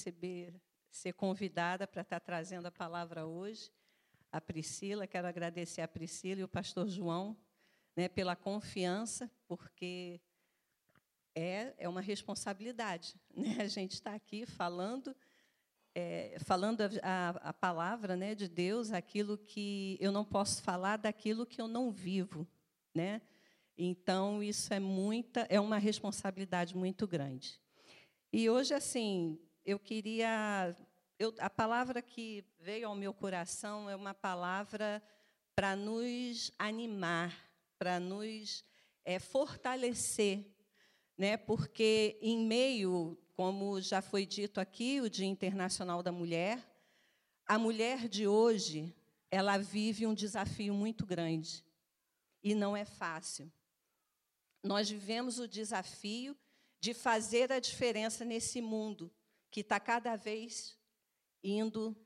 receber, ser convidada para estar trazendo a palavra hoje. A Priscila, quero agradecer a Priscila e o pastor João né, pela confiança, porque é, é uma responsabilidade. Né? A gente está aqui falando, é, falando a, a, palavra né, de Deus, aquilo que eu não posso falar daquilo que eu não vivo. Né? Então, isso é muita, é uma responsabilidade muito grande. E hoje, assim, eu queria. Eu, a palavra que veio ao meu coração é uma palavra para nos animar, para nos é, fortalecer, né? porque, em meio, como já foi dito aqui, o Dia Internacional da Mulher, a mulher de hoje ela vive um desafio muito grande e não é fácil. Nós vivemos o desafio de fazer a diferença nesse mundo que está cada vez indo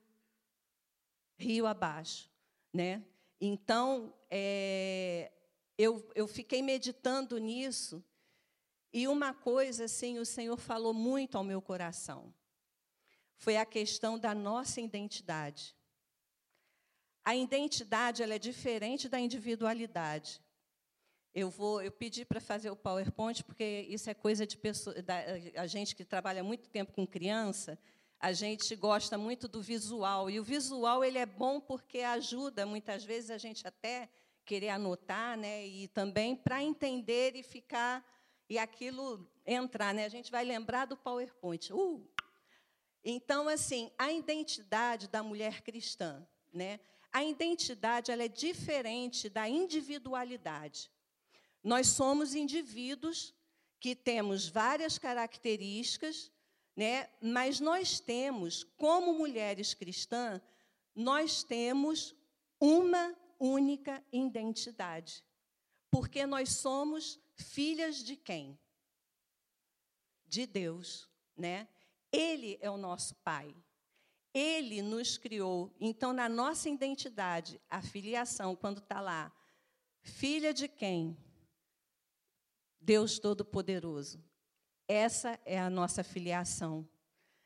rio abaixo, né? Então, é, eu, eu fiquei meditando nisso e uma coisa, assim, o Senhor falou muito ao meu coração. Foi a questão da nossa identidade. A identidade ela é diferente da individualidade. Eu vou, eu pedi para fazer o PowerPoint porque isso é coisa de pessoa, da, a gente que trabalha muito tempo com criança, a gente gosta muito do visual e o visual ele é bom porque ajuda muitas vezes a gente até querer anotar, né, e também para entender e ficar e aquilo entrar, né? A gente vai lembrar do PowerPoint. Uh! Então, assim, a identidade da mulher cristã, né? A identidade ela é diferente da individualidade. Nós somos indivíduos que temos várias características, né? mas nós temos, como mulheres cristãs, nós temos uma única identidade. Porque nós somos filhas de quem? De Deus, né? Ele é o nosso pai. Ele nos criou. Então, na nossa identidade, a filiação, quando está lá, filha de quem? Deus Todo-Poderoso. Essa é a nossa filiação.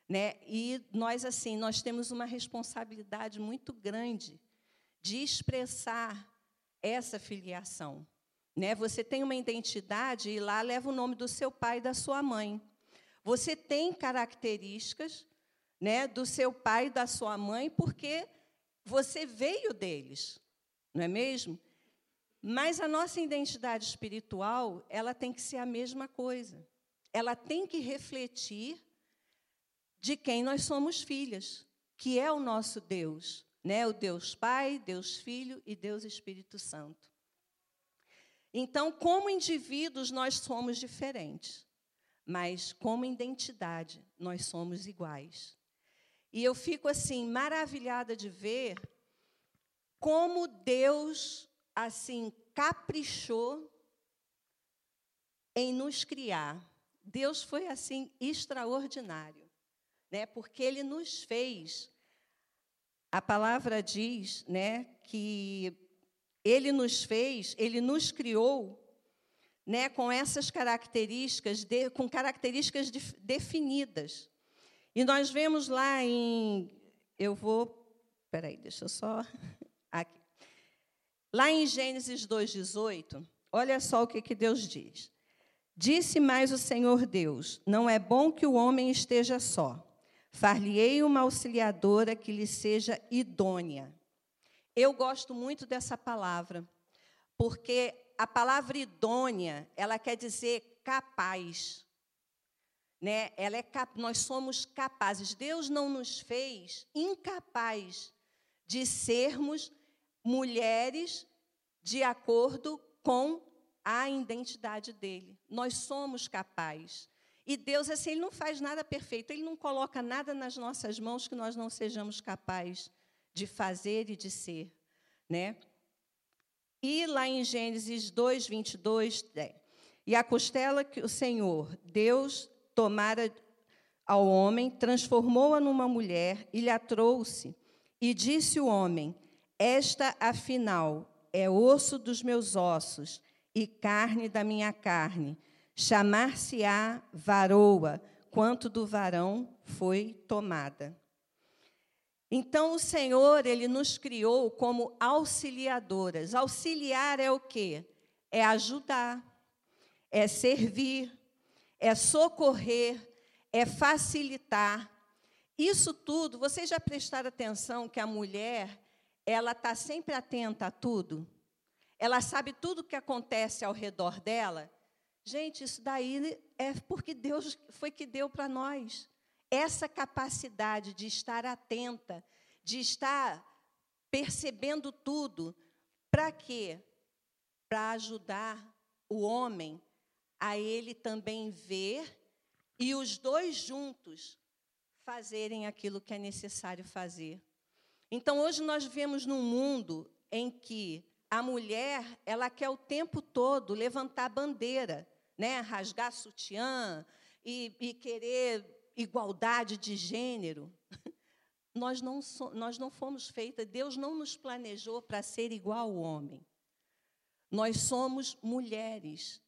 Né? E nós, assim, nós temos uma responsabilidade muito grande de expressar essa filiação. Né? Você tem uma identidade e lá leva o nome do seu pai e da sua mãe. Você tem características né, do seu pai e da sua mãe porque você veio deles, não é mesmo? Mas a nossa identidade espiritual, ela tem que ser a mesma coisa. Ela tem que refletir de quem nós somos filhas, que é o nosso Deus, né? O Deus Pai, Deus Filho e Deus Espírito Santo. Então, como indivíduos nós somos diferentes, mas como identidade nós somos iguais. E eu fico assim maravilhada de ver como Deus assim caprichou em nos criar. Deus foi assim extraordinário, né? Porque ele nos fez. A palavra diz, né, que ele nos fez, ele nos criou, né, com essas características, de, com características de, definidas. E nós vemos lá em, eu vou, peraí, deixa eu só. Lá em Gênesis 2,18, olha só o que, que Deus diz. Disse mais o Senhor Deus: Não é bom que o homem esteja só. Far-lhe-ei uma auxiliadora que lhe seja idônea. Eu gosto muito dessa palavra, porque a palavra idônea, ela quer dizer capaz. Né? Ela é cap... Nós somos capazes. Deus não nos fez incapaz de sermos mulheres de acordo com a identidade dele. Nós somos capazes. E Deus, assim, Ele não faz nada perfeito, Ele não coloca nada nas nossas mãos que nós não sejamos capazes de fazer e de ser. Né? E lá em Gênesis 2, 22, é, e a costela que o Senhor, Deus, tomara ao homem, transformou-a numa mulher e lhe a trouxe. E disse o homem: esta, afinal, é osso dos meus ossos e carne da minha carne. Chamar-se-á varoa, quanto do varão foi tomada. Então o Senhor, ele nos criou como auxiliadoras. Auxiliar é o quê? É ajudar, é servir, é socorrer, é facilitar. Isso tudo, vocês já prestaram atenção que a mulher, ela está sempre atenta a tudo? Ela sabe tudo o que acontece ao redor dela? Gente, isso daí é porque Deus foi que deu para nós. Essa capacidade de estar atenta, de estar percebendo tudo. Para quê? Para ajudar o homem a ele também ver e os dois juntos fazerem aquilo que é necessário fazer. Então, hoje nós vivemos num mundo em que a mulher, ela quer o tempo todo levantar bandeira, né? rasgar sutiã e, e querer igualdade de gênero. Nós não, so, nós não fomos feitas, Deus não nos planejou para ser igual ao homem. Nós somos mulheres.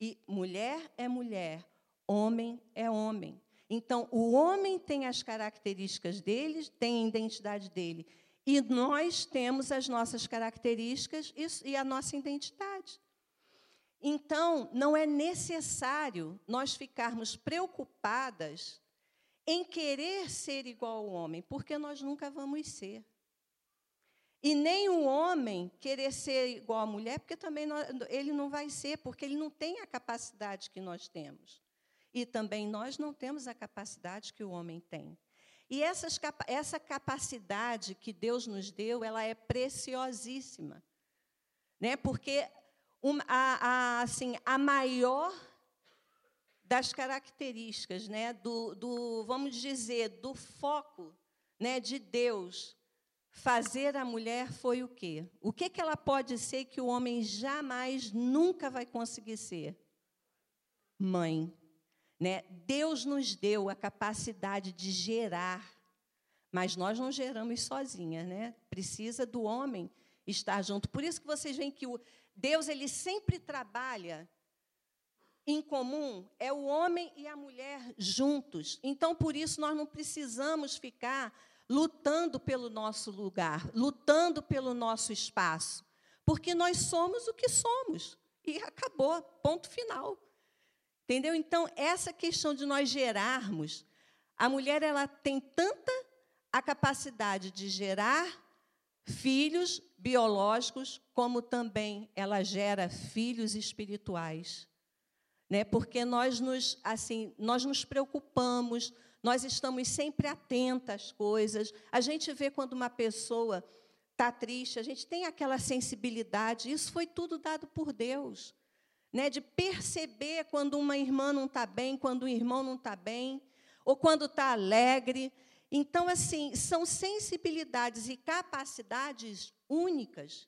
E mulher é mulher, homem é homem. Então, o homem tem as características dele, tem a identidade dele. E nós temos as nossas características e a nossa identidade. Então, não é necessário nós ficarmos preocupadas em querer ser igual ao homem, porque nós nunca vamos ser. E nem o homem querer ser igual à mulher, porque também ele não vai ser, porque ele não tem a capacidade que nós temos. E também nós não temos a capacidade que o homem tem. E essas, essa capacidade que Deus nos deu, ela é preciosíssima. Né? Porque a, a, assim, a maior das características, né, do, do, vamos dizer, do foco né, de Deus fazer a mulher foi o quê? O que, que ela pode ser que o homem jamais, nunca vai conseguir ser? Mãe. Né? Deus nos deu a capacidade de gerar, mas nós não geramos sozinha, né? Precisa do homem estar junto. Por isso que vocês veem que o Deus ele sempre trabalha em comum, é o homem e a mulher juntos. Então, por isso nós não precisamos ficar lutando pelo nosso lugar, lutando pelo nosso espaço, porque nós somos o que somos e acabou, ponto final. Entendeu? Então, essa questão de nós gerarmos, a mulher ela tem tanta a capacidade de gerar filhos biológicos, como também ela gera filhos espirituais. Né? Porque nós nos, assim, nós nos preocupamos, nós estamos sempre atentas às coisas. A gente vê quando uma pessoa está triste, a gente tem aquela sensibilidade, isso foi tudo dado por Deus né, de perceber quando uma irmã não está bem, quando um irmão não está bem, ou quando está alegre. Então, assim, são sensibilidades e capacidades únicas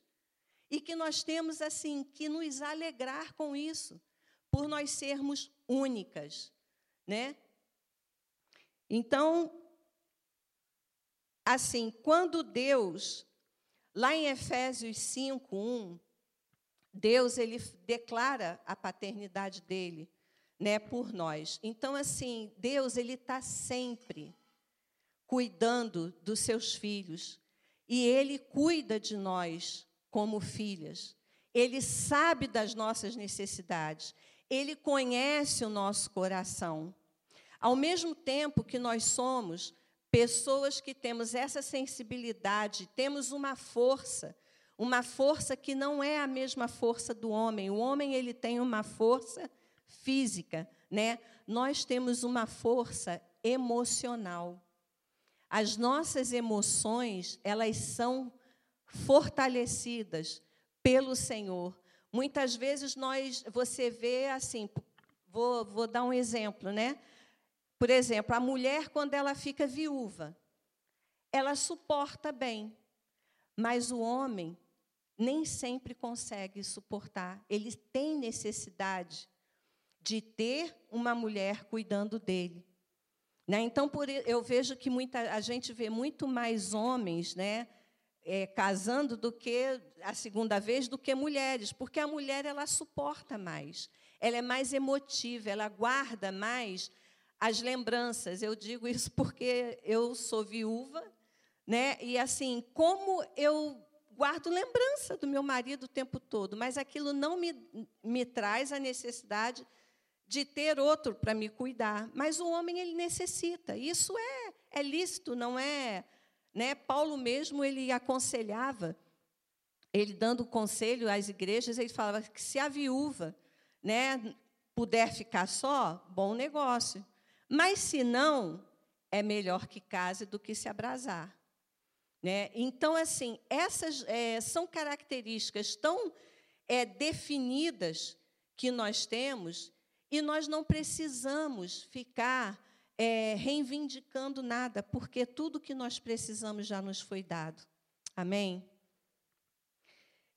e que nós temos assim que nos alegrar com isso, por nós sermos únicas, né? Então, assim, quando Deus, lá em Efésios 5, 1, Deus ele declara a paternidade dele, né, por nós. Então assim, Deus ele está sempre cuidando dos seus filhos e ele cuida de nós como filhas. Ele sabe das nossas necessidades. Ele conhece o nosso coração. Ao mesmo tempo que nós somos pessoas que temos essa sensibilidade, temos uma força uma força que não é a mesma força do homem. O homem ele tem uma força física, né? Nós temos uma força emocional. As nossas emoções, elas são fortalecidas pelo Senhor. Muitas vezes nós, você vê assim, vou, vou dar um exemplo, né? Por exemplo, a mulher quando ela fica viúva, ela suporta bem, mas o homem nem sempre consegue suportar. Ele tem necessidade de ter uma mulher cuidando dele. Né? Então, por, eu vejo que muita, a gente vê muito mais homens né, é, casando do que a segunda vez do que mulheres, porque a mulher ela suporta mais, ela é mais emotiva, ela guarda mais as lembranças. Eu digo isso porque eu sou viúva, né? E assim, como eu guardo lembrança do meu marido o tempo todo, mas aquilo não me, me traz a necessidade de ter outro para me cuidar. Mas o homem ele necessita. Isso é, é lícito, não é, né? Paulo mesmo ele aconselhava, ele dando conselho às igrejas, ele falava que se a viúva, né, puder ficar só, bom negócio. Mas se não, é melhor que case do que se abrasar. Né? Então, assim, essas é, são características tão é, definidas que nós temos e nós não precisamos ficar é, reivindicando nada, porque tudo que nós precisamos já nos foi dado. Amém?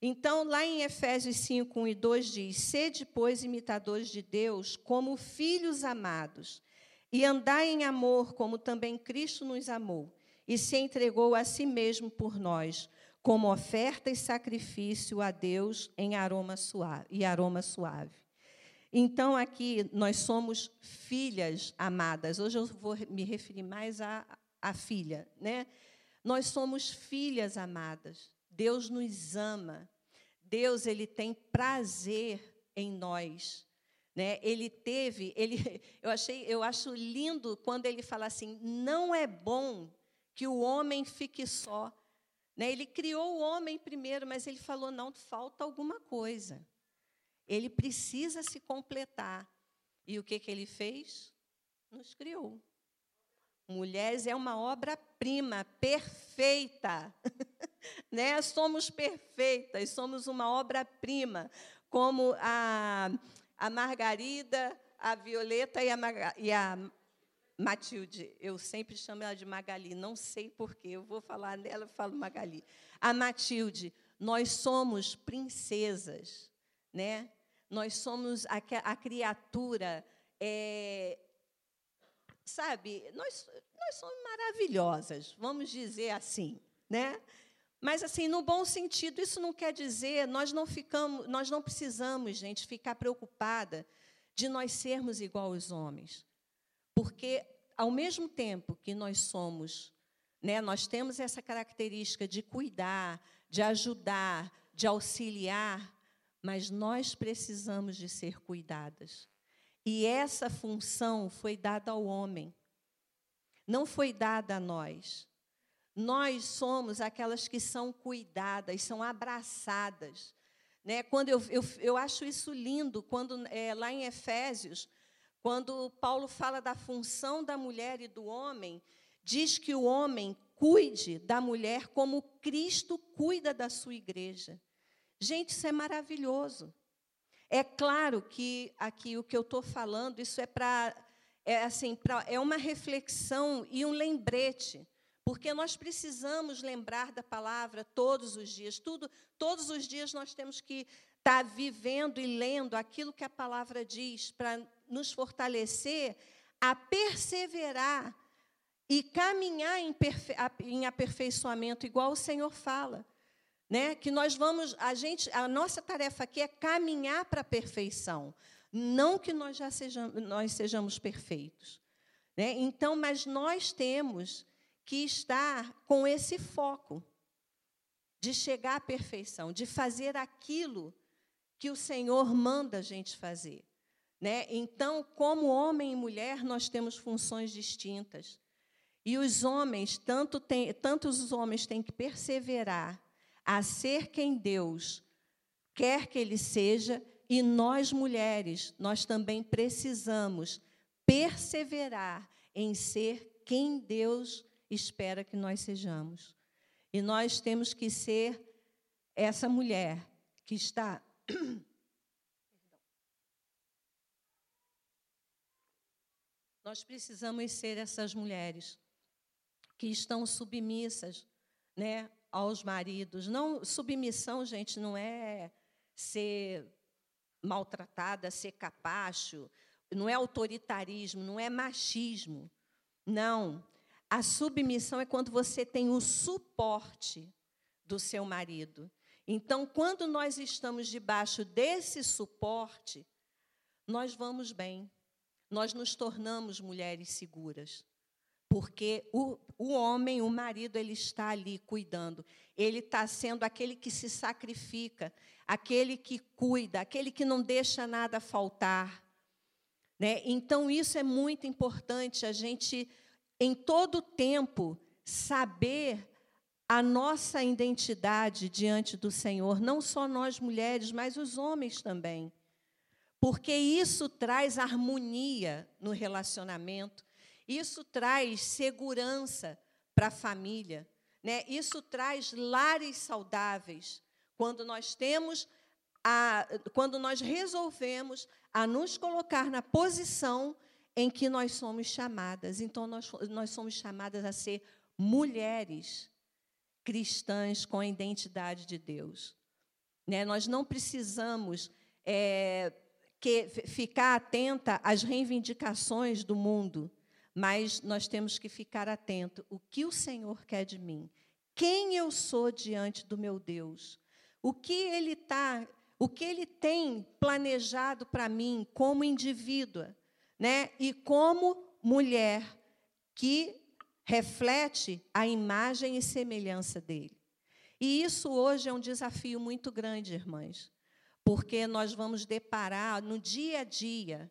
Então, lá em Efésios 5, 1 e 2 diz: Sede, pois, imitadores de Deus, como filhos amados, e andai em amor, como também Cristo nos amou, e se entregou a si mesmo por nós, como oferta e sacrifício a Deus em aroma suave e aroma suave. Então aqui nós somos filhas amadas. Hoje eu vou me referir mais à, à filha, né? Nós somos filhas amadas. Deus nos ama. Deus ele tem prazer em nós. Né? Ele teve, ele, eu achei, eu acho lindo quando ele fala assim: não é bom que o homem fique só. Né? Ele criou o homem primeiro, mas ele falou não falta alguma coisa. Ele precisa se completar. E o que que ele fez? Nos criou. Mulheres é uma obra-prima perfeita. né? Somos perfeitas, somos uma obra-prima, como a a Margarida, a Violeta e a, e a Matilde. Eu sempre chamo ela de Magali, não sei porquê. Eu vou falar dela, eu falo Magali. A Matilde, nós somos princesas, né? Nós somos a, a criatura, é, sabe? Nós, nós somos maravilhosas, vamos dizer assim, né? Mas assim, no bom sentido, isso não quer dizer, nós não ficamos, nós não precisamos, gente, ficar preocupada de nós sermos igual aos homens. Porque ao mesmo tempo que nós somos, né, nós temos essa característica de cuidar, de ajudar, de auxiliar, mas nós precisamos de ser cuidadas. E essa função foi dada ao homem. Não foi dada a nós. Nós somos aquelas que são cuidadas, são abraçadas. Né? Quando eu, eu, eu acho isso lindo, quando é, lá em Efésios, quando Paulo fala da função da mulher e do homem, diz que o homem cuide da mulher como Cristo cuida da sua igreja. Gente, isso é maravilhoso. É claro que aqui o que eu estou falando, isso é para é assim, é uma reflexão e um lembrete porque nós precisamos lembrar da palavra todos os dias. Tudo, todos os dias nós temos que estar vivendo e lendo aquilo que a palavra diz para nos fortalecer a perseverar e caminhar em, em aperfeiçoamento, igual o Senhor fala. Né? Que nós vamos, a gente, a nossa tarefa aqui é caminhar para a perfeição, não que nós já sejamos, nós sejamos perfeitos. Né? Então, mas nós temos que está com esse foco de chegar à perfeição, de fazer aquilo que o Senhor manda a gente fazer. Né? Então, como homem e mulher, nós temos funções distintas. E os homens, tanto, tem, tanto os homens têm que perseverar a ser quem Deus quer que ele seja, e nós mulheres, nós também precisamos perseverar em ser quem Deus espera que nós sejamos. E nós temos que ser essa mulher que está. Nós precisamos ser essas mulheres que estão submissas né, aos maridos. Não, submissão, gente, não é ser maltratada, ser capacho, não é autoritarismo, não é machismo. Não, a submissão é quando você tem o suporte do seu marido. Então, quando nós estamos debaixo desse suporte, nós vamos bem. Nós nos tornamos mulheres seguras. Porque o, o homem, o marido, ele está ali cuidando. Ele está sendo aquele que se sacrifica, aquele que cuida, aquele que não deixa nada faltar. Né? Então, isso é muito importante, a gente, em todo tempo, saber a nossa identidade diante do Senhor, não só nós mulheres, mas os homens também. Porque isso traz harmonia no relacionamento, isso traz segurança para a família, né? Isso traz lares saudáveis. Quando nós temos a, quando nós resolvemos a nos colocar na posição em que nós somos chamadas. Então, nós, nós somos chamadas a ser mulheres cristãs com a identidade de Deus. Né? Nós não precisamos é, que, ficar atenta às reivindicações do mundo mas nós temos que ficar atento. O que o Senhor quer de mim? Quem eu sou diante do meu Deus? O que Ele tá, o que Ele tem planejado para mim como indivídua, né? E como mulher que reflete a imagem e semelhança dele. E isso hoje é um desafio muito grande, irmãs, porque nós vamos deparar no dia a dia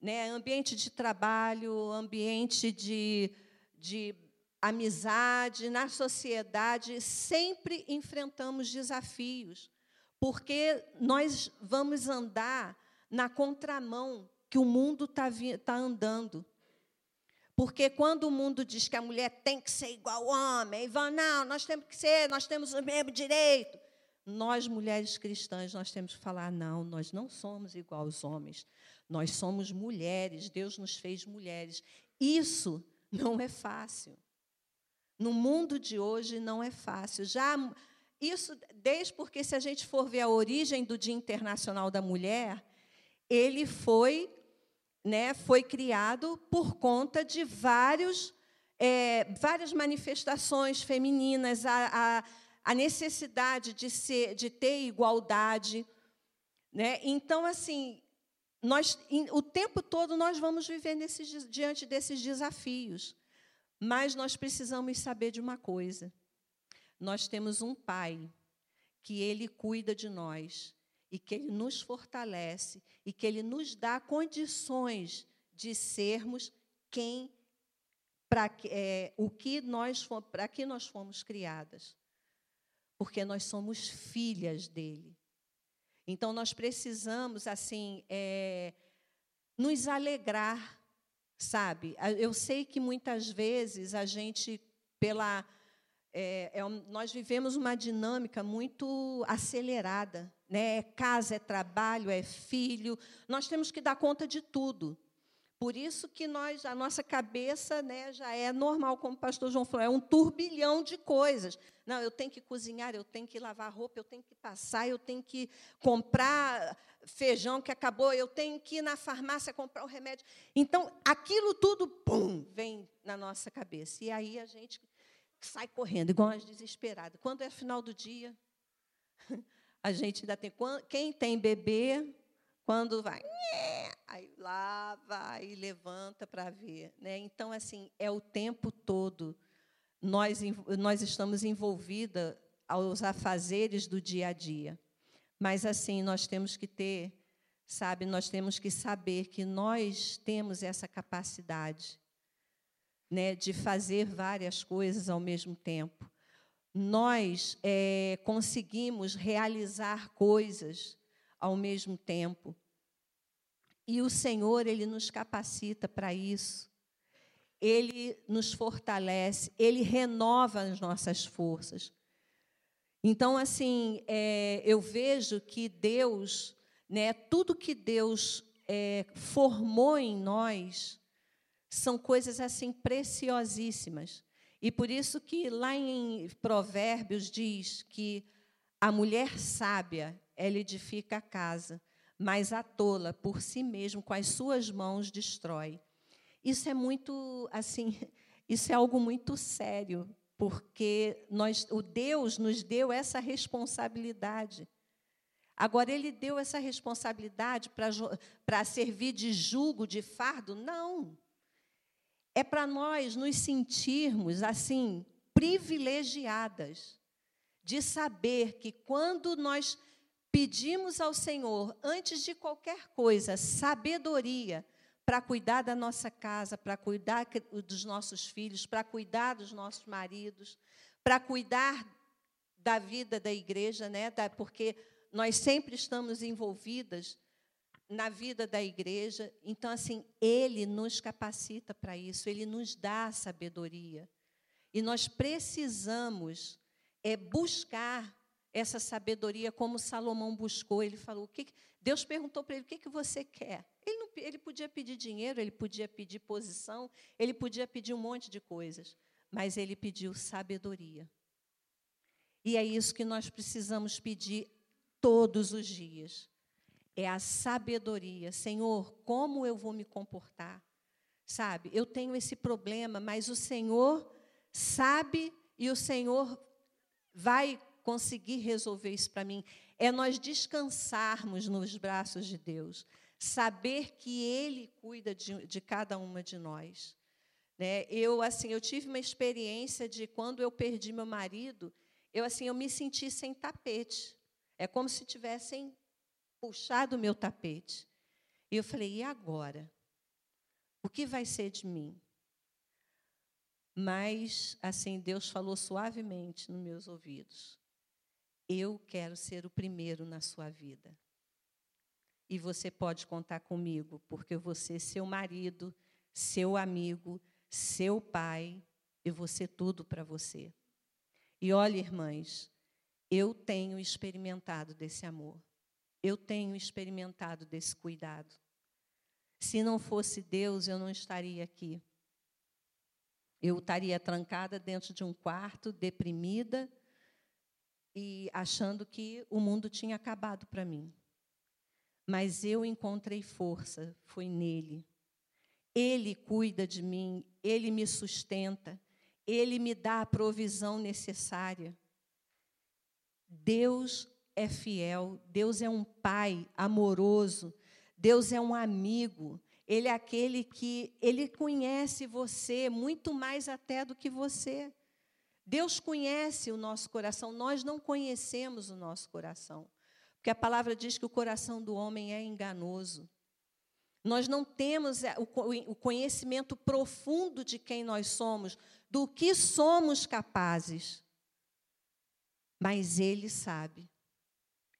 né? ambiente de trabalho, ambiente de, de amizade, na sociedade, sempre enfrentamos desafios, porque nós vamos andar na contramão que o mundo está tá andando. Porque quando o mundo diz que a mulher tem que ser igual ao homem, vão, não, nós temos que ser, nós temos o mesmo direito. Nós, mulheres cristãs, nós temos que falar, não, nós não somos igual aos homens. Nós somos mulheres, Deus nos fez mulheres. Isso não é fácil. No mundo de hoje não é fácil. Já isso desde porque se a gente for ver a origem do Dia Internacional da Mulher, ele foi, né, foi criado por conta de vários, é, várias manifestações femininas, a, a, a necessidade de ser, de ter igualdade, né? Então, assim, nós, o tempo todo nós vamos viver diante desses desafios. Mas nós precisamos saber de uma coisa. Nós temos um Pai que Ele cuida de nós e que Ele nos fortalece e que Ele nos dá condições de sermos quem para é, o que nós para que nós fomos criadas, porque nós somos filhas dele. Então, nós precisamos, assim, é, nos alegrar, sabe? Eu sei que muitas vezes a gente, pela. É, é, nós vivemos uma dinâmica muito acelerada. Né? É casa, é trabalho, é filho. Nós temos que dar conta de tudo. Por isso que nós, a nossa cabeça né, já é normal, como o pastor João falou, é um turbilhão de coisas. Não, eu tenho que cozinhar, eu tenho que lavar roupa, eu tenho que passar, eu tenho que comprar feijão que acabou, eu tenho que ir na farmácia comprar o remédio. Então, aquilo tudo, pum, vem na nossa cabeça. E aí a gente sai correndo, igual as desesperadas. Quando é final do dia, a gente ainda tem. Quem tem bebê, quando vai, aí lava e levanta para ver. Né? Então, assim, é o tempo todo. Nós, nós estamos envolvidas aos afazeres do dia a dia. Mas, assim, nós temos que ter, sabe, nós temos que saber que nós temos essa capacidade né, de fazer várias coisas ao mesmo tempo. Nós é, conseguimos realizar coisas ao mesmo tempo. E o Senhor, Ele nos capacita para isso. Ele nos fortalece, Ele renova as nossas forças. Então, assim, é, eu vejo que Deus, né, tudo que Deus é, formou em nós, são coisas assim preciosíssimas. E por isso que lá em Provérbios diz que a mulher sábia ela edifica a casa, mas a tola por si mesmo com as suas mãos destrói. Isso é muito assim, isso é algo muito sério, porque nós, o Deus nos deu essa responsabilidade. Agora, ele deu essa responsabilidade para servir de julgo, de fardo? Não. É para nós nos sentirmos, assim, privilegiadas, de saber que quando nós pedimos ao Senhor, antes de qualquer coisa, sabedoria para cuidar da nossa casa, para cuidar dos nossos filhos, para cuidar dos nossos maridos, para cuidar da vida da igreja, né? porque nós sempre estamos envolvidas na vida da igreja. Então, assim, Ele nos capacita para isso, Ele nos dá sabedoria. E nós precisamos é, buscar essa sabedoria como Salomão buscou. Ele falou: o que Deus perguntou para ele: o que, que você quer? Ele, não, ele podia pedir dinheiro, ele podia pedir posição, ele podia pedir um monte de coisas, mas ele pediu sabedoria. E é isso que nós precisamos pedir todos os dias. É a sabedoria. Senhor, como eu vou me comportar? Sabe, eu tenho esse problema, mas o Senhor sabe e o Senhor vai conseguir resolver isso para mim. É nós descansarmos nos braços de Deus, saber que Ele cuida de, de cada uma de nós. Né? Eu assim, eu tive uma experiência de quando eu perdi meu marido, eu assim, eu me senti sem tapete. É como se tivessem puxado o meu tapete. E eu falei: "E agora? O que vai ser de mim?" Mas assim, Deus falou suavemente nos meus ouvidos. Eu quero ser o primeiro na sua vida. E você pode contar comigo, porque eu vou ser seu marido, seu amigo, seu pai, eu vou ser tudo para você. E olha, irmãs, eu tenho experimentado desse amor. Eu tenho experimentado desse cuidado. Se não fosse Deus, eu não estaria aqui. Eu estaria trancada dentro de um quarto, deprimida e achando que o mundo tinha acabado para mim. Mas eu encontrei força, foi nele. Ele cuida de mim, ele me sustenta, ele me dá a provisão necessária. Deus é fiel, Deus é um pai amoroso, Deus é um amigo, ele é aquele que ele conhece você muito mais até do que você. Deus conhece o nosso coração, nós não conhecemos o nosso coração. Porque a palavra diz que o coração do homem é enganoso. Nós não temos o conhecimento profundo de quem nós somos, do que somos capazes. Mas Ele sabe,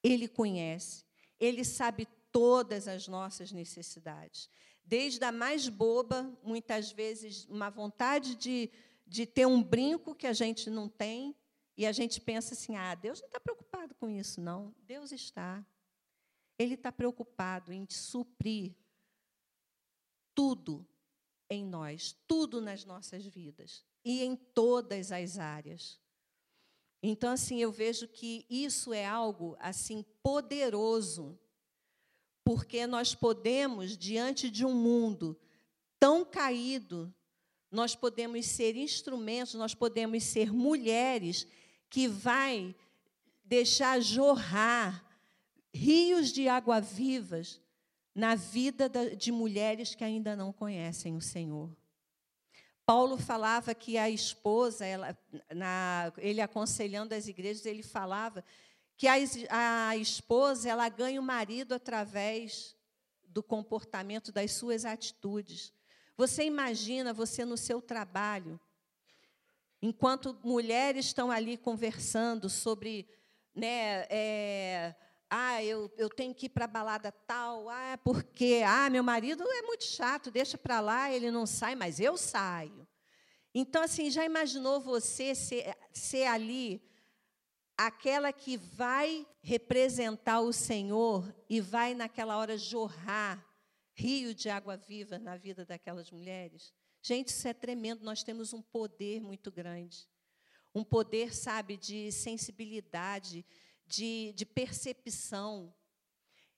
Ele conhece, Ele sabe todas as nossas necessidades. Desde a mais boba, muitas vezes, uma vontade de, de ter um brinco que a gente não tem, e a gente pensa assim: ah, Deus não está preocupado com isso, não. Deus está. Ele está preocupado em suprir tudo em nós, tudo nas nossas vidas e em todas as áreas. Então, assim, eu vejo que isso é algo assim poderoso, porque nós podemos, diante de um mundo tão caído, nós podemos ser instrumentos, nós podemos ser mulheres que vai deixar jorrar rios de água vivas na vida de mulheres que ainda não conhecem o Senhor. Paulo falava que a esposa, ela, na, ele aconselhando as igrejas, ele falava que a, a esposa ela ganha o marido através do comportamento, das suas atitudes. Você imagina você no seu trabalho, enquanto mulheres estão ali conversando sobre né, é, ah, eu, eu tenho que ir para a balada tal, ah, porque, ah, meu marido é muito chato, deixa para lá, ele não sai, mas eu saio. Então, assim, já imaginou você ser, ser ali aquela que vai representar o Senhor e vai, naquela hora, jorrar rio de água viva na vida daquelas mulheres? Gente, isso é tremendo, nós temos um poder muito grande. Um poder, sabe, de sensibilidade, de, de percepção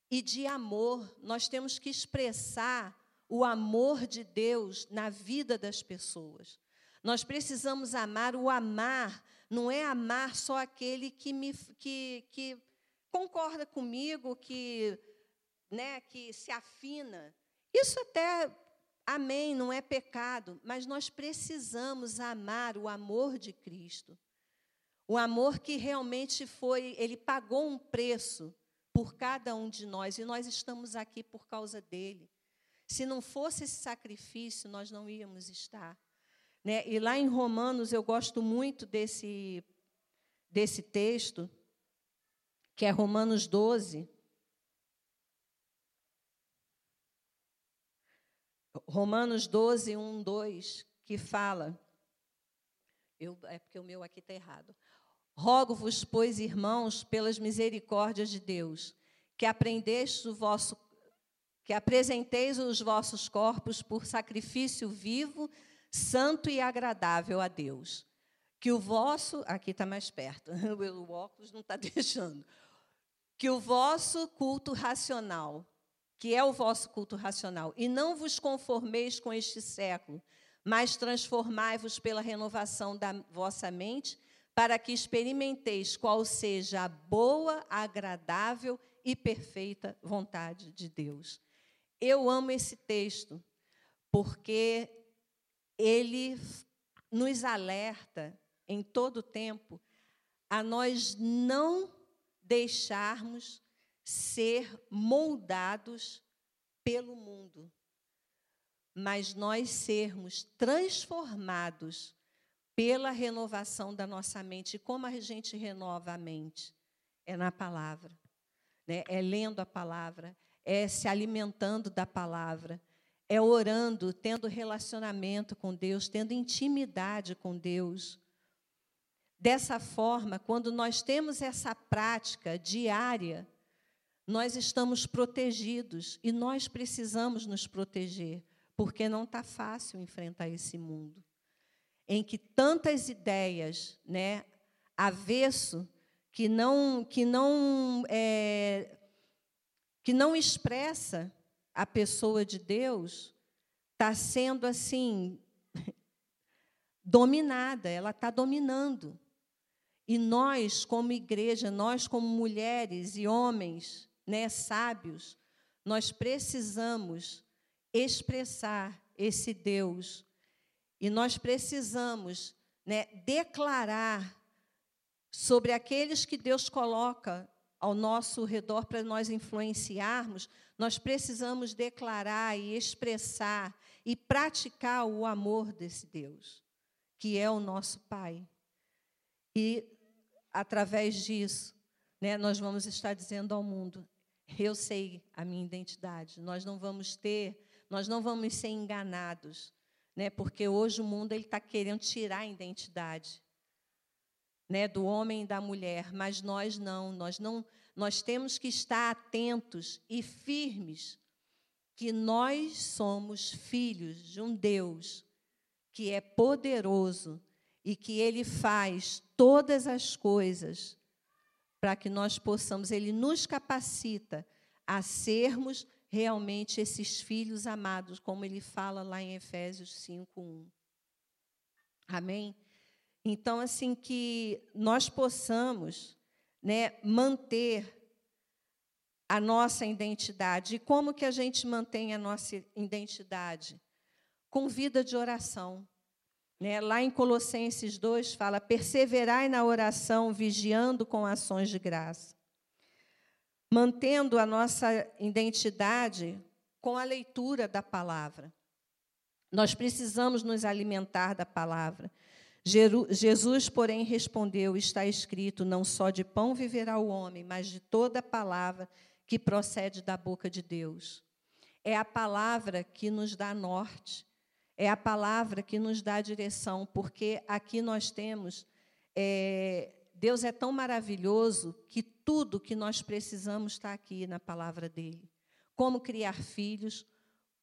e de amor. Nós temos que expressar o amor de Deus na vida das pessoas. Nós precisamos amar. O amar não é amar só aquele que me que, que concorda comigo que, né, que se afina. Isso até, amém, não é pecado, mas nós precisamos amar o amor de Cristo. O amor que realmente foi, ele pagou um preço por cada um de nós e nós estamos aqui por causa dele. Se não fosse esse sacrifício, nós não íamos estar. Né? E lá em Romanos, eu gosto muito desse, desse texto, que é Romanos 12. Romanos 12, 1, 2, que fala. Eu, é porque o meu aqui está errado. Rogo-vos, pois, irmãos, pelas misericórdias de Deus, que aprendestes o vosso que apresenteis os vossos corpos por sacrifício vivo, santo e agradável a Deus. Que o vosso, aqui está mais perto, o óculos não está deixando. Que o vosso culto racional, que é o vosso culto racional, e não vos conformeis com este século, mas transformai-vos pela renovação da vossa mente, para que experimenteis qual seja a boa, agradável e perfeita vontade de Deus. Eu amo esse texto, porque ele nos alerta em todo o tempo a nós não deixarmos ser moldados pelo mundo, mas nós sermos transformados pela renovação da nossa mente. E como a gente renova a mente? É na palavra, né? é lendo a palavra, é se alimentando da palavra, é orando, tendo relacionamento com Deus, tendo intimidade com Deus. Dessa forma, quando nós temos essa prática diária, nós estamos protegidos e nós precisamos nos proteger, porque não está fácil enfrentar esse mundo em que tantas ideias, né, avesso, que não que não é, que não expressa a pessoa de Deus, está sendo assim dominada, ela está dominando. E nós, como igreja, nós como mulheres e homens, né, sábios, nós precisamos expressar esse Deus e nós precisamos né, declarar sobre aqueles que Deus coloca ao nosso redor para nós influenciarmos, nós precisamos declarar e expressar e praticar o amor desse Deus, que é o nosso Pai. E, através disso, né, nós vamos estar dizendo ao mundo: eu sei a minha identidade. Nós não vamos ter, nós não vamos ser enganados né? Porque hoje o mundo ele está querendo tirar a identidade, né? Do homem e da mulher, mas nós não, nós não, nós temos que estar atentos e firmes que nós somos filhos de um Deus que é poderoso e que ele faz todas as coisas para que nós possamos, ele nos capacita a sermos realmente esses filhos amados, como ele fala lá em Efésios 5:1. Amém? Então, assim que nós possamos, né, manter a nossa identidade. E como que a gente mantém a nossa identidade? Com vida de oração. Né? Lá em Colossenses 2 fala: perseverai na oração, vigiando com ações de graça mantendo a nossa identidade com a leitura da palavra. Nós precisamos nos alimentar da palavra. Jesus, porém, respondeu: Está escrito, não só de pão viverá o homem, mas de toda palavra que procede da boca de Deus. É a palavra que nos dá norte, é a palavra que nos dá direção, porque aqui nós temos é, Deus é tão maravilhoso que tudo que nós precisamos está aqui na palavra dele. Como criar filhos,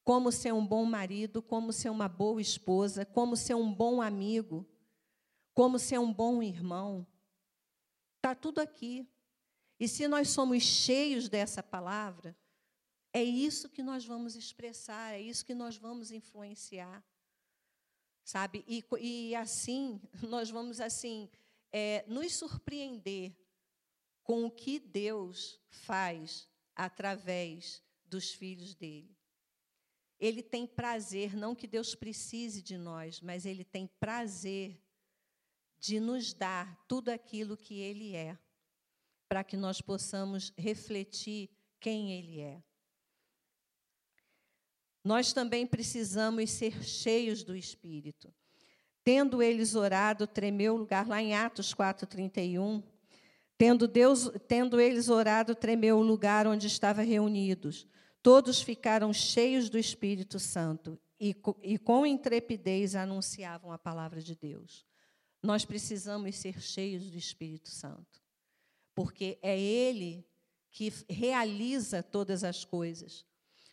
como ser um bom marido, como ser uma boa esposa, como ser um bom amigo, como ser um bom irmão. Está tudo aqui. E se nós somos cheios dessa palavra, é isso que nós vamos expressar, é isso que nós vamos influenciar. Sabe? E, e assim, nós vamos assim é, nos surpreender com o que Deus faz através dos filhos dele. Ele tem prazer, não que Deus precise de nós, mas ele tem prazer de nos dar tudo aquilo que ele é, para que nós possamos refletir quem ele é. Nós também precisamos ser cheios do Espírito. Tendo eles orado, tremeu o lugar, lá em Atos 4,31. Tendo, Deus, tendo eles orado, tremeu o lugar onde estavam reunidos. Todos ficaram cheios do Espírito Santo e, e com intrepidez anunciavam a palavra de Deus. Nós precisamos ser cheios do Espírito Santo, porque é Ele que realiza todas as coisas.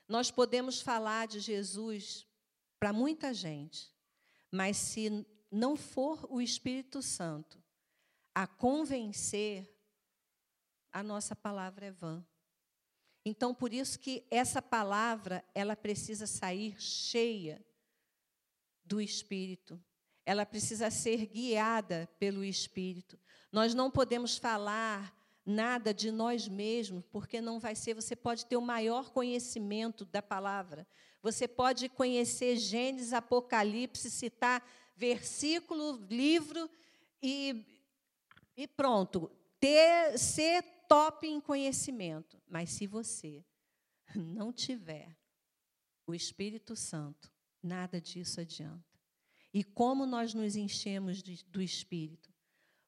Nós podemos falar de Jesus para muita gente, mas se não for o Espírito Santo a convencer, a nossa palavra é vã. Então, por isso que essa palavra, ela precisa sair cheia do Espírito. Ela precisa ser guiada pelo Espírito. Nós não podemos falar nada de nós mesmos, porque não vai ser. Você pode ter o maior conhecimento da palavra. Você pode conhecer Gênesis, Apocalipse, citar versículo, livro e, e pronto. Ter, ser top em conhecimento, mas se você não tiver o Espírito Santo, nada disso adianta. E como nós nos enchemos de, do Espírito?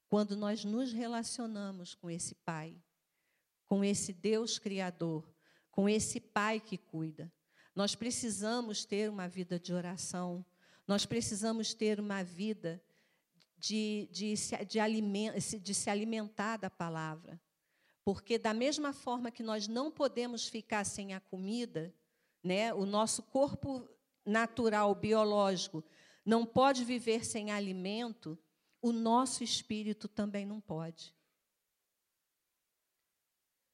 Quando nós nos relacionamos com esse Pai, com esse Deus Criador, com esse Pai que cuida. Nós precisamos ter uma vida de oração, nós precisamos ter uma vida de, de, de, de se alimentar da palavra. Porque, da mesma forma que nós não podemos ficar sem a comida, né, o nosso corpo natural, biológico, não pode viver sem alimento, o nosso espírito também não pode.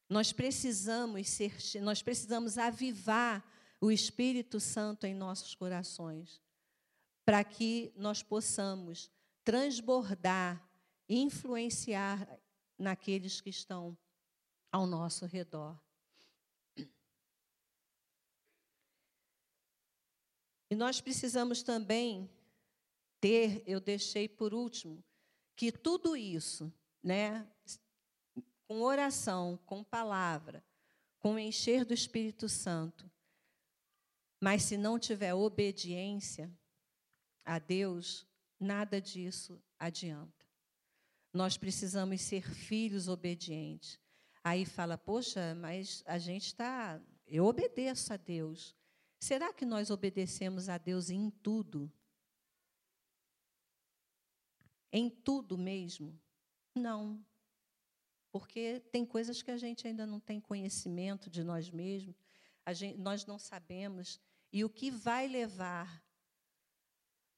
Nós precisamos ser, nós precisamos avivar o Espírito Santo em nossos corações, para que nós possamos transbordar, influenciar naqueles que estão ao nosso redor. E nós precisamos também ter, eu deixei por último, que tudo isso, né, com oração, com palavra, com encher do Espírito Santo, mas se não tiver obediência a Deus, nada disso adianta. Nós precisamos ser filhos obedientes. Aí fala, poxa, mas a gente está. Eu obedeço a Deus. Será que nós obedecemos a Deus em tudo? Em tudo mesmo? Não. Porque tem coisas que a gente ainda não tem conhecimento de nós mesmos, gente, nós não sabemos. E o que vai levar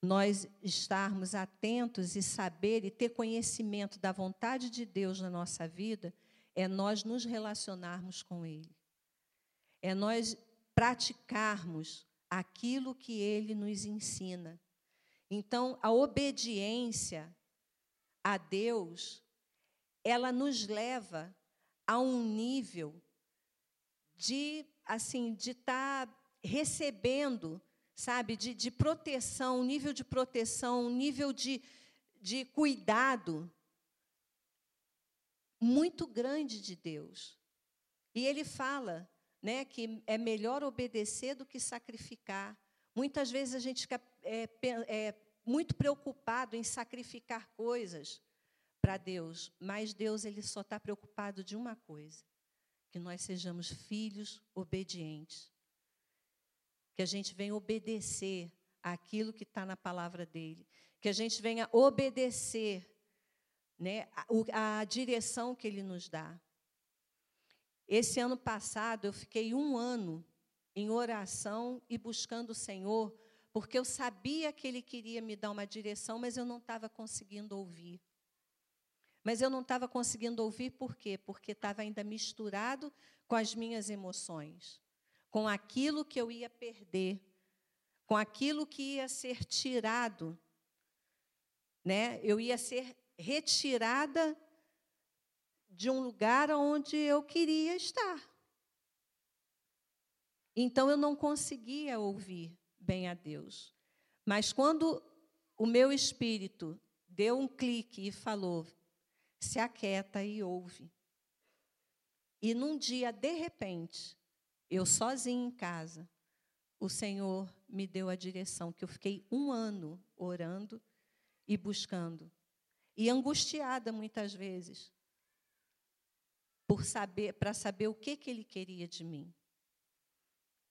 nós estarmos atentos e saber e ter conhecimento da vontade de Deus na nossa vida é nós nos relacionarmos com Ele, é nós praticarmos aquilo que Ele nos ensina. Então, a obediência a Deus, ela nos leva a um nível de, assim, de estar tá recebendo, sabe, de, de proteção, um nível de proteção, um nível de, de cuidado muito grande de Deus. E ele fala né, que é melhor obedecer do que sacrificar. Muitas vezes a gente fica é, é, muito preocupado em sacrificar coisas para Deus, mas Deus ele só está preocupado de uma coisa: que nós sejamos filhos obedientes, que a gente venha obedecer aquilo que está na palavra dele, que a gente venha obedecer né, a, a direção que Ele nos dá. Esse ano passado, eu fiquei um ano em oração e buscando o Senhor, porque eu sabia que Ele queria me dar uma direção, mas eu não estava conseguindo ouvir. Mas eu não estava conseguindo ouvir por quê? Porque estava ainda misturado com as minhas emoções, com aquilo que eu ia perder, com aquilo que ia ser tirado. Né? Eu ia ser retirada de um lugar onde eu queria estar. Então eu não conseguia ouvir bem a Deus. Mas quando o meu espírito deu um clique e falou: se aquieta e ouve. E num dia, de repente, eu sozinha em casa, o Senhor me deu a direção, que eu fiquei um ano orando e buscando. E angustiada muitas vezes, por saber, para saber o que, que ele queria de mim.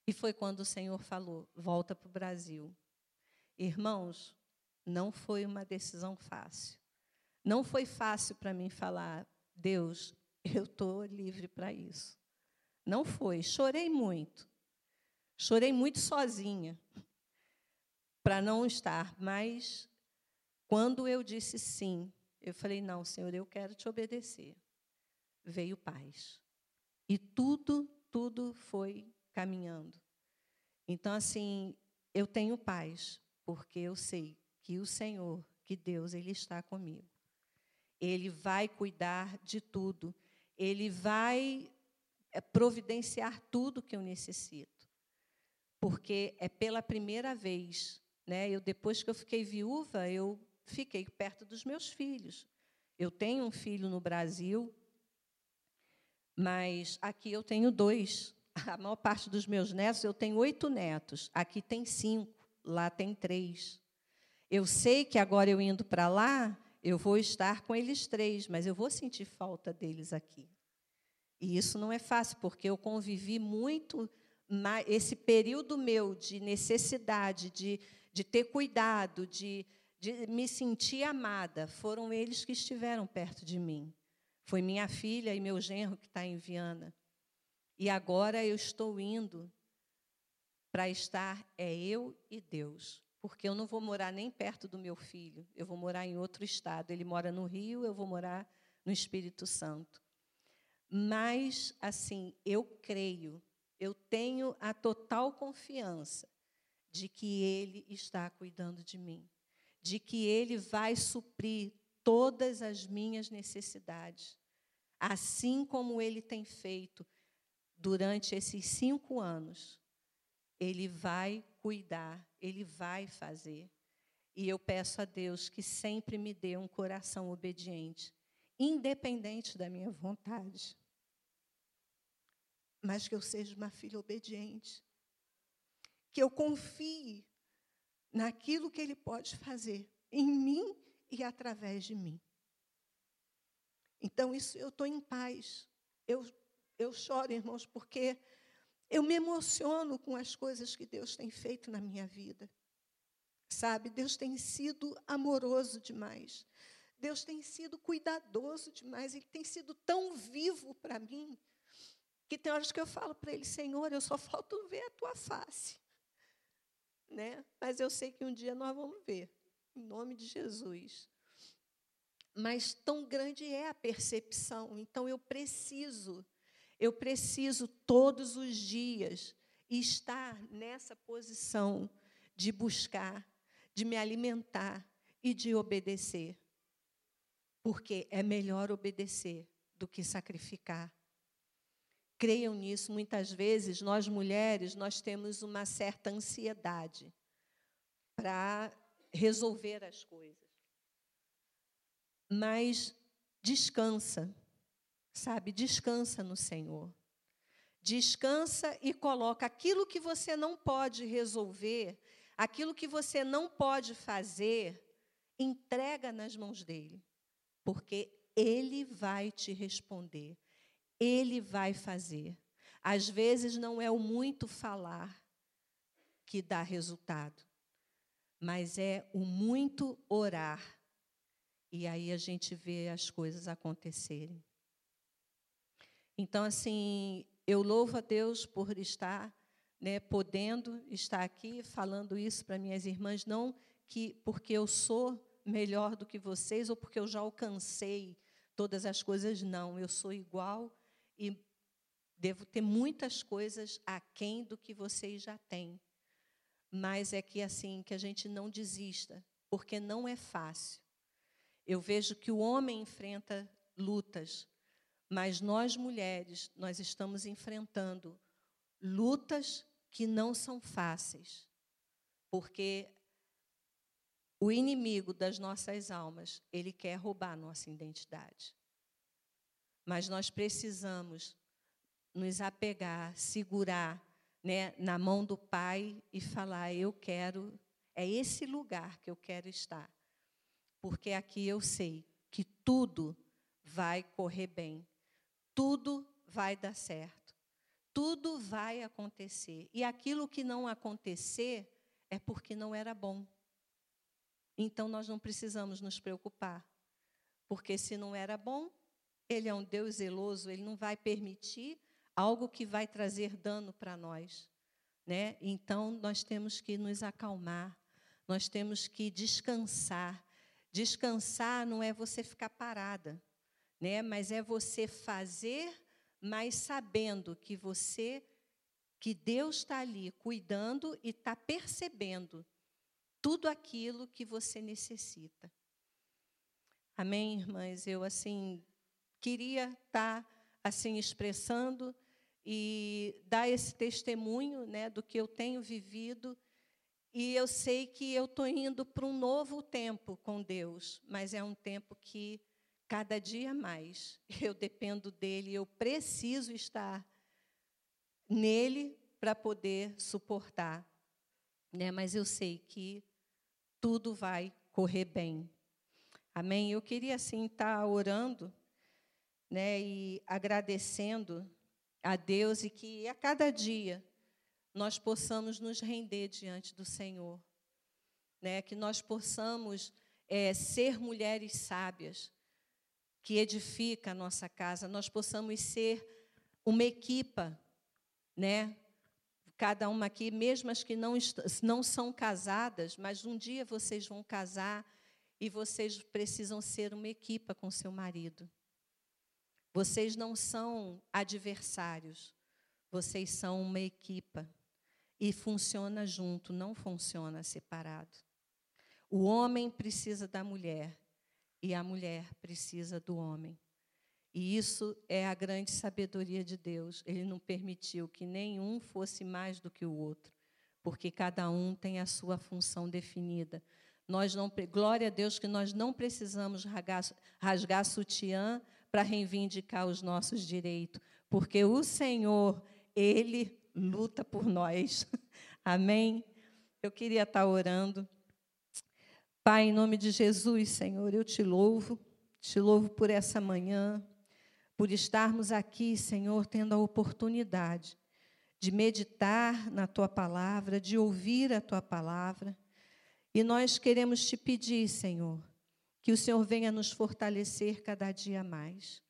E foi quando o Senhor falou: volta para o Brasil. Irmãos, não foi uma decisão fácil. Não foi fácil para mim falar, Deus, eu estou livre para isso. Não foi. Chorei muito. Chorei muito sozinha para não estar, mas quando eu disse sim, eu falei: não, Senhor, eu quero te obedecer. Veio paz. E tudo, tudo foi caminhando. Então, assim, eu tenho paz, porque eu sei que o Senhor, que Deus, Ele está comigo. Ele vai cuidar de tudo. Ele vai eh, providenciar tudo que eu necessito. Porque é pela primeira vez, né? Eu depois que eu fiquei viúva, eu fiquei perto dos meus filhos. Eu tenho um filho no Brasil, mas aqui eu tenho dois a maior parte dos meus netos, eu tenho oito netos. Aqui tem cinco, lá tem três. Eu sei que agora eu indo para lá, eu vou estar com eles três, mas eu vou sentir falta deles aqui. E isso não é fácil, porque eu convivi muito esse período meu de necessidade, de, de ter cuidado, de, de me sentir amada. Foram eles que estiveram perto de mim. Foi minha filha e meu genro que está em Viana. E agora eu estou indo para estar é eu e Deus, porque eu não vou morar nem perto do meu filho, eu vou morar em outro estado. Ele mora no Rio, eu vou morar no Espírito Santo. Mas assim, eu creio, eu tenho a total confiança de que ele está cuidando de mim, de que ele vai suprir todas as minhas necessidades, assim como ele tem feito durante esses cinco anos, Ele vai cuidar, Ele vai fazer. E eu peço a Deus que sempre me dê um coração obediente, independente da minha vontade. Mas que eu seja uma filha obediente. Que eu confie naquilo que Ele pode fazer em mim e através de mim. Então, isso eu estou em paz. Eu eu choro, irmãos, porque eu me emociono com as coisas que Deus tem feito na minha vida. Sabe, Deus tem sido amoroso demais. Deus tem sido cuidadoso demais. Ele tem sido tão vivo para mim que tem horas que eu falo para ele, Senhor, eu só falto ver a tua face. Né? Mas eu sei que um dia nós vamos ver, em nome de Jesus. Mas tão grande é a percepção, então eu preciso eu preciso todos os dias estar nessa posição de buscar, de me alimentar e de obedecer. Porque é melhor obedecer do que sacrificar. Creiam nisso, muitas vezes nós mulheres, nós temos uma certa ansiedade para resolver as coisas. Mas descansa Sabe, descansa no Senhor. Descansa e coloca aquilo que você não pode resolver, aquilo que você não pode fazer, entrega nas mãos dele, porque ele vai te responder, ele vai fazer. Às vezes não é o muito falar que dá resultado, mas é o muito orar. E aí a gente vê as coisas acontecerem. Então, assim, eu louvo a Deus por estar, né, podendo estar aqui falando isso para minhas irmãs, não que porque eu sou melhor do que vocês ou porque eu já alcancei todas as coisas, não. Eu sou igual e devo ter muitas coisas aquém do que vocês já têm. Mas é que assim que a gente não desista, porque não é fácil. Eu vejo que o homem enfrenta lutas, Mas nós mulheres, nós estamos enfrentando lutas que não são fáceis, porque o inimigo das nossas almas, ele quer roubar nossa identidade. Mas nós precisamos nos apegar, segurar né, na mão do Pai e falar: Eu quero, é esse lugar que eu quero estar. Porque aqui eu sei que tudo vai correr bem, tudo vai dar certo, tudo vai acontecer. E aquilo que não acontecer é porque não era bom. Então nós não precisamos nos preocupar, porque se não era bom, Ele é um Deus zeloso, Ele não vai permitir algo que vai trazer dano para nós. Né? Então, nós temos que nos acalmar, nós temos que descansar. Descansar não é você ficar parada, né? mas é você fazer, mas sabendo que você, que Deus está ali cuidando e está percebendo tudo aquilo que você necessita. Amém, irmãs? Eu, assim, queria estar, tá, assim, expressando e dar esse testemunho né, do que eu tenho vivido. E eu sei que eu estou indo para um novo tempo com Deus, mas é um tempo que, cada dia mais, eu dependo dele, eu preciso estar nele para poder suportar. Né? Mas eu sei que tudo vai correr bem. Amém? Eu queria, assim, estar tá orando né, e agradecendo a Deus e que a cada dia nós possamos nos render diante do Senhor, né? Que nós possamos é, ser mulheres sábias que edifica a nossa casa, nós possamos ser uma equipa, né? Cada uma aqui, mesmo as que não, não são casadas, mas um dia vocês vão casar e vocês precisam ser uma equipa com seu marido. Vocês não são adversários, vocês são uma equipa. E funciona junto, não funciona separado. O homem precisa da mulher e a mulher precisa do homem. E isso é a grande sabedoria de Deus. Ele não permitiu que nenhum fosse mais do que o outro, porque cada um tem a sua função definida. Nós não, glória a Deus que nós não precisamos rasgar, rasgar sutiã para reivindicar os nossos direitos, porque o Senhor, Ele luta por nós. Amém? Eu queria estar orando. Pai, em nome de Jesus, Senhor, eu te louvo, te louvo por essa manhã, por estarmos aqui, Senhor, tendo a oportunidade de meditar na tua palavra, de ouvir a tua palavra. E nós queremos te pedir, Senhor, que o Senhor venha nos fortalecer cada dia mais.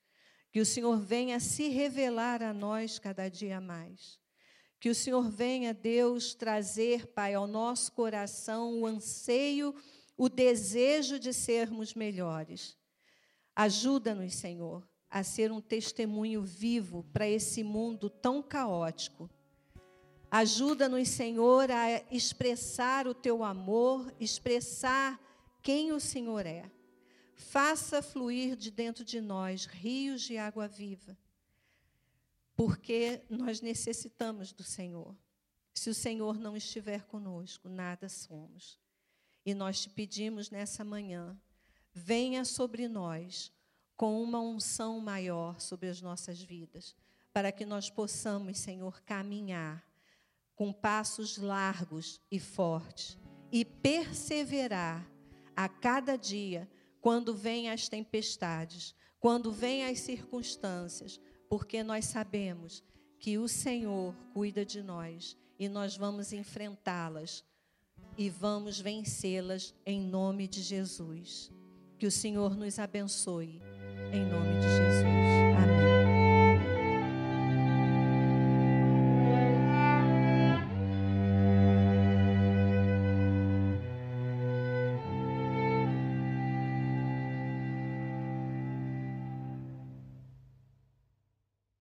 Que o Senhor venha se revelar a nós cada dia mais. Que o Senhor venha, Deus, trazer, Pai, ao nosso coração o anseio, o desejo de sermos melhores. Ajuda-nos, Senhor, a ser um testemunho vivo para esse mundo tão caótico. Ajuda-nos, Senhor, a expressar o teu amor, expressar quem o Senhor é faça fluir de dentro de nós rios de água viva, porque nós necessitamos do Senhor. Se o Senhor não estiver conosco, nada somos. E nós te pedimos nessa manhã, venha sobre nós com uma unção maior sobre as nossas vidas, para que nós possamos, Senhor, caminhar com passos largos e fortes e perseverar a cada dia quando vêm as tempestades, quando vêm as circunstâncias, porque nós sabemos que o Senhor cuida de nós e nós vamos enfrentá-las e vamos vencê-las em nome de Jesus. Que o Senhor nos abençoe, em nome de Jesus.